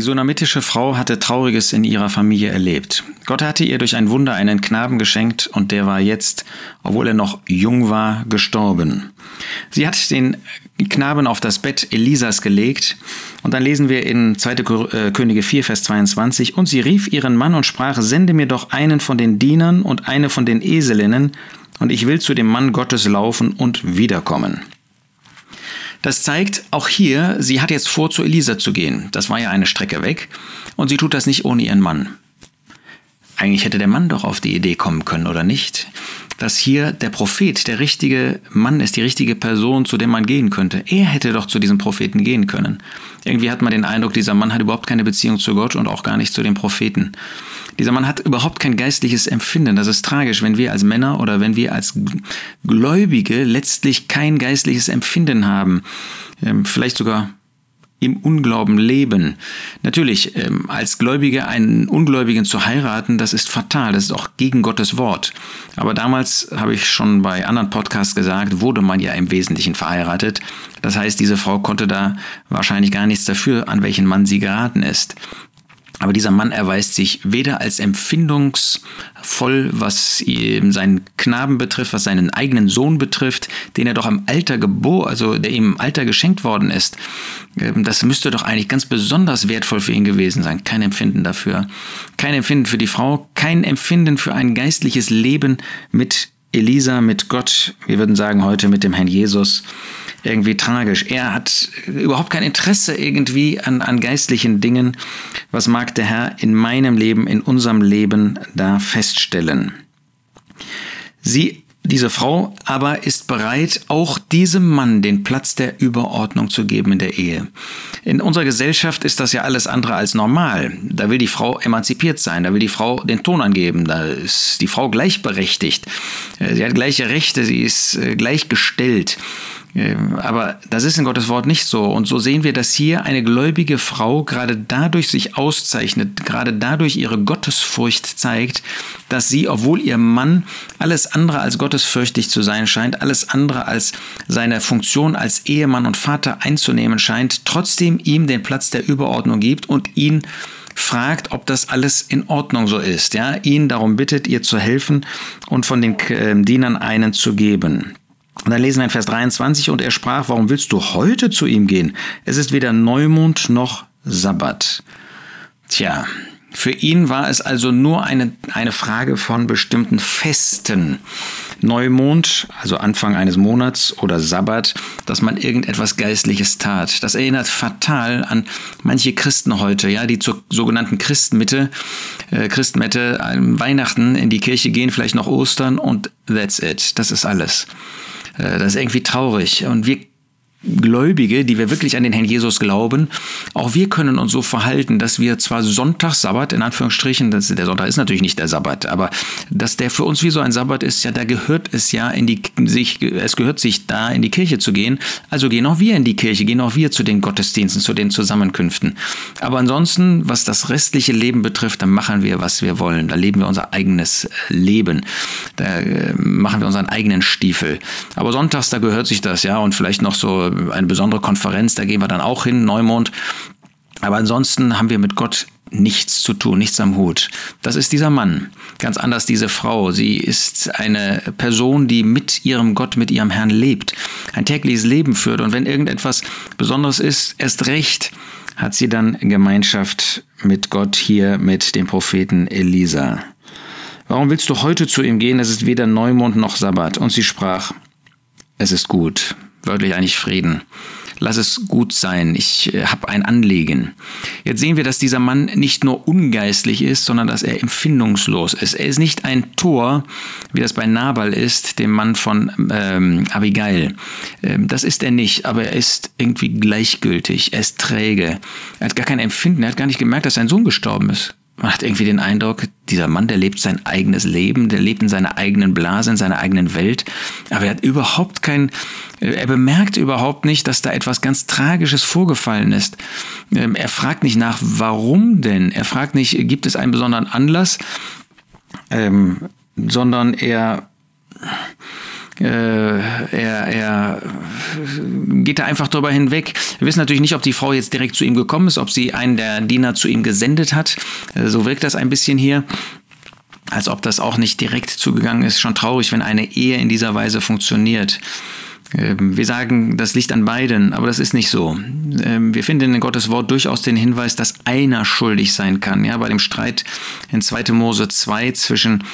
Die sunamitische Frau hatte Trauriges in ihrer Familie erlebt. Gott hatte ihr durch ein Wunder einen Knaben geschenkt und der war jetzt, obwohl er noch jung war, gestorben. Sie hat den Knaben auf das Bett Elisas gelegt und dann lesen wir in 2. Äh, Könige 4, Vers 22, und sie rief ihren Mann und sprach, sende mir doch einen von den Dienern und eine von den Eselinnen, und ich will zu dem Mann Gottes laufen und wiederkommen. Das zeigt auch hier, sie hat jetzt vor, zu Elisa zu gehen. Das war ja eine Strecke weg. Und sie tut das nicht ohne ihren Mann. Eigentlich hätte der Mann doch auf die Idee kommen können, oder nicht? Dass hier der Prophet der richtige Mann ist, die richtige Person, zu dem man gehen könnte. Er hätte doch zu diesem Propheten gehen können. Irgendwie hat man den Eindruck, dieser Mann hat überhaupt keine Beziehung zu Gott und auch gar nicht zu dem Propheten. Dieser Mann hat überhaupt kein geistliches Empfinden. Das ist tragisch, wenn wir als Männer oder wenn wir als Gläubige letztlich kein geistliches Empfinden haben. Ähm, vielleicht sogar im Unglauben leben. Natürlich, ähm, als Gläubige einen Ungläubigen zu heiraten, das ist fatal, das ist auch gegen Gottes Wort. Aber damals, habe ich schon bei anderen Podcasts gesagt, wurde man ja im Wesentlichen verheiratet. Das heißt, diese Frau konnte da wahrscheinlich gar nichts dafür, an welchen Mann sie geraten ist. Aber dieser Mann erweist sich weder als empfindungsvoll, was seinen Knaben betrifft, was seinen eigenen Sohn betrifft, den er doch im Alter geboren, also der ihm im Alter geschenkt worden ist. Ähm, das müsste doch eigentlich ganz besonders wertvoll für ihn gewesen sein. Kein Empfinden dafür. Kein Empfinden für die Frau, kein Empfinden für ein geistliches Leben mit Elisa, mit Gott. Wir würden sagen heute mit dem Herrn Jesus irgendwie tragisch. Er hat überhaupt kein Interesse irgendwie an, an geistlichen Dingen. Was mag der Herr in meinem Leben, in unserem Leben da feststellen? Sie diese Frau aber ist bereit, auch diesem Mann den Platz der Überordnung zu geben in der Ehe. In unserer Gesellschaft ist das ja alles andere als normal. Da will die Frau emanzipiert sein, da will die Frau den Ton angeben, da ist die Frau gleichberechtigt. Äh, sie hat gleiche Rechte, sie ist äh, gleichgestellt. Ähm, aber das ist in Gottes Wort nicht so. Und so sehen wir, dass hier eine gläubige Frau gerade dadurch sich auszeichnet, gerade dadurch ihre Gottesfurcht zeigt, dass sie, obwohl ihr Mann alles andere als gottesfürchtig zu sein scheint, alles andere als seine Funktion als Ehemann und Vater einzunehmen scheint, trotzdem ihm den Platz der Überordnung gibt und ihn fragt, ob das alles in Ordnung so ist. Ja, ihn darum bittet, ihr zu helfen und von den äh, Dienern einen zu geben. Und dann lesen wir in Vers 23, und er sprach, warum willst du heute zu ihm gehen? Es ist weder Neumond noch Sabbat. Tja, für ihn war es also nur eine, eine Frage von bestimmten Festen. Neumond, also Anfang eines Monats oder Sabbat, dass man irgendetwas Geistliches tat. Das erinnert fatal an manche Christen heute, ja, die zur sogenannten Christmitte, äh, Christmette, Weihnachten in die Kirche gehen, vielleicht noch Ostern und that's it. Das ist alles. Äh, das ist irgendwie traurig. Und wir Gläubige, die wir wirklich an den Herrn Jesus glauben, auch wir können uns so verhalten, dass wir zwar Sonntag, Sabbat, in Anführungsstrichen, das, der Sonntag ist natürlich nicht der Sabbat, aber dass der für uns wie so ein Sabbat ist, ja, da gehört es ja in die, sich, es gehört sich da in die Kirche zu gehen, also gehen auch wir in die Kirche, gehen auch wir zu den Gottesdiensten, zu den Zusammenkünften. Aber ansonsten, was das restliche Leben betrifft, dann machen wir, was wir wollen, da leben wir unser eigenes Leben, da äh, machen wir unseren eigenen Stiefel. Aber sonntags, da gehört sich das, ja, und vielleicht noch so eine besondere Konferenz, da gehen wir dann auch hin, Neumond. Aber ansonsten haben wir mit Gott nichts zu tun, nichts am Hut. Das ist dieser Mann. Ganz anders diese Frau. Sie ist eine Person, die mit ihrem Gott, mit ihrem Herrn lebt, ein tägliches Leben führt. Und wenn irgendetwas Besonderes ist, erst recht hat sie dann Gemeinschaft mit Gott hier, mit dem Propheten Elisa. Warum willst du heute zu ihm gehen? Es ist weder Neumond noch Sabbat. Und sie sprach, es ist gut wörtlich eigentlich Frieden. Lass es gut sein, ich äh, habe ein Anliegen. Jetzt sehen wir, dass dieser Mann nicht nur ungeistlich ist, sondern dass er empfindungslos ist. Er ist nicht ein Tor, wie das bei Nabal ist, dem Mann von ähm, Abigail. Ähm, das ist er nicht, aber er ist irgendwie gleichgültig, er ist träge. Er hat gar kein Empfinden, er hat gar nicht gemerkt, dass sein Sohn gestorben ist. Man hat irgendwie den Eindruck, dieser Mann, der lebt sein eigenes Leben, der lebt in seiner eigenen Blase, in seiner eigenen Welt, aber er hat überhaupt kein, er bemerkt überhaupt nicht, dass da etwas ganz Tragisches vorgefallen ist. Ähm, er fragt nicht nach, warum denn? Er fragt nicht, gibt es einen besonderen Anlass? Ähm, sondern er Äh, er, er geht da einfach drüber hinweg. Wir wissen natürlich nicht, ob die Frau jetzt direkt zu ihm gekommen ist, ob sie einen der Diener zu ihm gesendet hat. Äh, so wirkt das ein bisschen hier als ob das auch nicht direkt zugegangen ist. Schon traurig, wenn eine Ehe in dieser Weise funktioniert. Ähm, wir sagen, das liegt an beiden, aber das ist nicht so. Ähm, wir finden in Gottes Wort durchaus den Hinweis, dass einer schuldig sein kann. Ja, bei dem Streit in 2. Mose 2 zwischen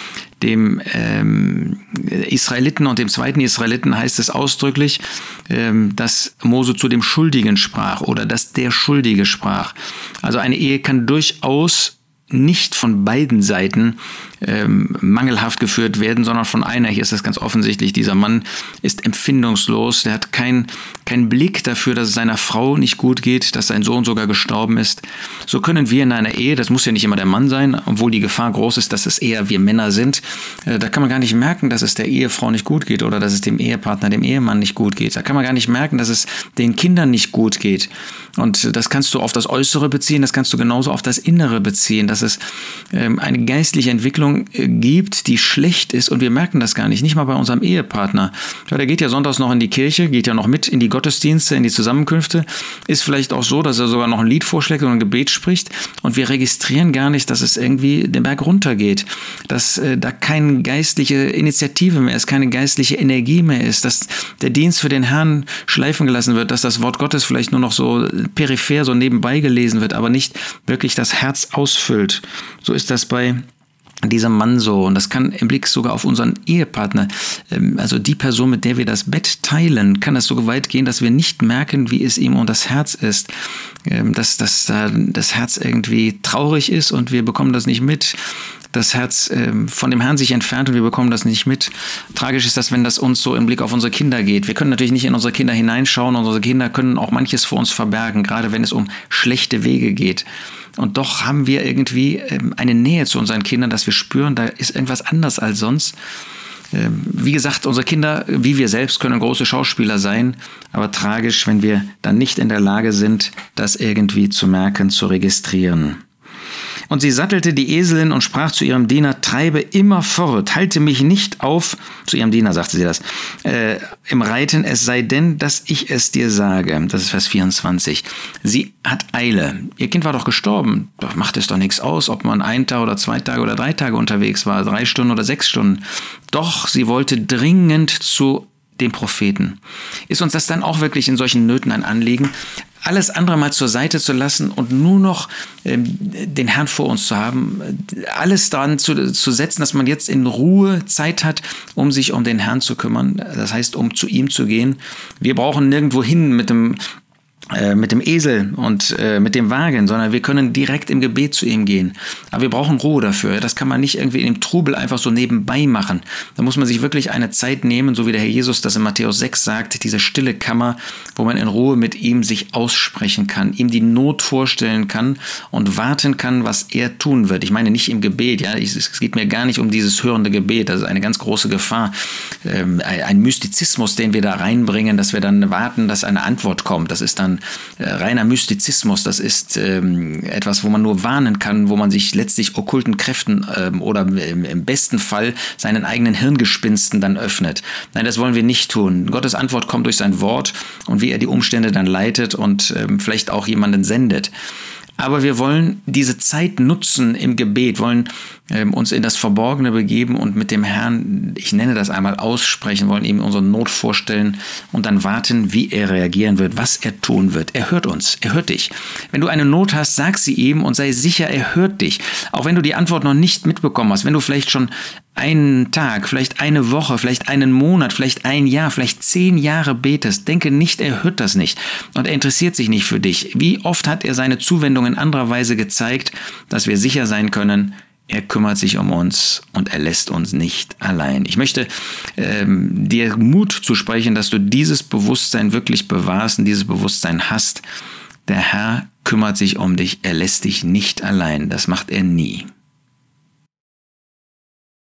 dem ähm, Israeliten und dem zweiten Israeliten heißt es ausdrücklich, ähm, dass Mose zu dem Schuldigen sprach oder dass der Schuldige sprach. Also eine Ehe kann durchaus nicht von beiden Seiten ähm, mangelhaft geführt werden, sondern von einer. Hier ist das ganz offensichtlich. Dieser Mann ist empfindungslos. Der hat keinen kein Blick dafür, dass es seiner Frau nicht gut geht, dass sein Sohn sogar gestorben ist. So können wir in einer Ehe, das muss ja nicht immer der Mann sein, obwohl die Gefahr groß ist, dass es eher wir Männer sind. Äh, da kann man gar nicht merken, dass es der Ehefrau nicht gut geht oder dass es dem Ehepartner, dem Ehemann nicht gut geht. Da kann man gar nicht merken, dass es den Kindern nicht gut geht. Und das kannst du auf das Äußere beziehen, das kannst du genauso auf das Innere beziehen, dass es ähm, eine geistliche Entwicklung äh, gibt, die schlecht ist. Und wir merken das gar nicht, nicht mal bei unserem Ehepartner. Ja, der geht ja sonntags noch in die Kirche, geht ja noch mit in die Gottesdienste, in die Zusammenkünfte, ist vielleicht auch so, dass er sogar noch ein Lied vorschlägt und ein Gebet spricht. Und wir registrieren gar nicht, dass es irgendwie den Berg runtergeht, dass äh, da keine geistliche Initiative mehr ist, keine geistliche Energie mehr ist, dass der Dienst für den Herrn schleifen gelassen wird, dass das Wort Gottes vielleicht nur noch so peripher so nebenbei gelesen wird, aber nicht wirklich das Herz ausfüllt. So ist das bei diesem Mann so. Und das kann im Blick sogar auf unseren Ehepartner, ähm, also die Person, mit der wir das Bett teilen, kann das so weit gehen, dass wir nicht merken, wie es ihm um das Herz ist. Ähm, dass, dass das Herz irgendwie traurig ist und wir bekommen das nicht mit das Herz ähm, von dem Herrn sich entfernt und wir bekommen das nicht mit. Tragisch ist das, wenn das uns so im Blick auf unsere Kinder geht. Wir können natürlich nicht in unsere Kinder hineinschauen. Unsere Kinder können auch manches vor uns verbergen, gerade wenn es um schlechte Wege geht. Und doch haben wir irgendwie eine Nähe zu unseren Kindern, dass wir spüren, da ist irgendwas anders als sonst. Ähm, wie gesagt, unsere Kinder, wie wir selbst, können große Schauspieler sein, aber tragisch, wenn wir dann nicht in der Lage sind, das irgendwie zu merken, zu registrieren. Und sie sattelte die Eselin und sprach zu ihrem Diener, treibe immer fort, halte mich nicht auf, zu ihrem Diener sagte sie das, äh, im Reiten, es sei denn, dass ich es dir sage. Das ist Vers 24. Sie hat Eile. Ihr Kind war doch gestorben. Doch macht es doch nichts aus, ob man ein Tag oder zwei Tage oder drei Tage unterwegs war, drei Stunden oder sechs Stunden. Doch sie wollte dringend zu dem Propheten. Ist uns das dann auch wirklich in solchen Nöten ein Anliegen, alles andere mal zur Seite zu lassen und nur noch ähm, den Herrn vor uns zu haben, alles daran zu, zu setzen, dass man jetzt in Ruhe Zeit hat, um sich um den Herrn zu kümmern, das heißt, um zu ihm zu gehen. Wir brauchen nirgendwo hin mit dem mit dem Esel und äh, mit dem Wagen, sondern wir können direkt im Gebet zu ihm gehen. Aber wir brauchen Ruhe dafür. Das kann man nicht irgendwie in dem Trubel einfach so nebenbei machen. Da muss man sich wirklich eine Zeit nehmen, so wie der Herr Jesus das in Matthäus 6 sagt, diese stille Kammer, wo man in Ruhe mit ihm sich aussprechen kann, ihm die Not vorstellen kann und warten kann, was er tun wird. Ich meine nicht im Gebet, ja, es geht mir gar nicht um dieses hörende Gebet. Das ist eine ganz große Gefahr. Ähm, ein Mystizismus, den wir da reinbringen, dass wir dann warten, dass eine Antwort kommt. Das ist dann äh, reiner Mystizismus. Das ist ähm, etwas, wo man nur warnen kann, wo man sich letztlich okkulten Kräften ähm, oder im, im, besten Fall seinen eigenen Hirngespinsten dann öffnet. Nein, das wollen wir nicht tun. Gottes Antwort kommt durch sein Wort und wie er die Umstände dann leitet und ähm, vielleicht auch jemanden sendet. Aber wir wollen diese Zeit nutzen im Gebet, wollen ähm, uns in das Verborgene begeben und mit dem Herrn, ich nenne das einmal, aussprechen, wollen ihm unsere Not vorstellen und dann warten, wie er reagieren wird, was er tun wird. Er hört uns, er hört dich. Wenn du eine Not hast, sag sie ihm und sei sicher, er hört dich. Auch wenn du die Antwort noch nicht mitbekommen hast, wenn du vielleicht schon einen Tag, vielleicht eine Woche, vielleicht einen Monat, vielleicht ein Jahr, vielleicht zehn Jahre betest, denke nicht, er hört das nicht und er interessiert sich nicht für dich. Wie oft hat er seine Zuwendung in anderer Weise gezeigt, dass wir sicher sein können, er kümmert sich um uns und er lässt uns nicht allein. Ich möchte ähm, dir Mut zu sprechen, dass du dieses Bewusstsein wirklich bewahrst und dieses Bewusstsein hast. Der Herr kümmert sich um dich, er lässt dich nicht allein. Das macht er nie.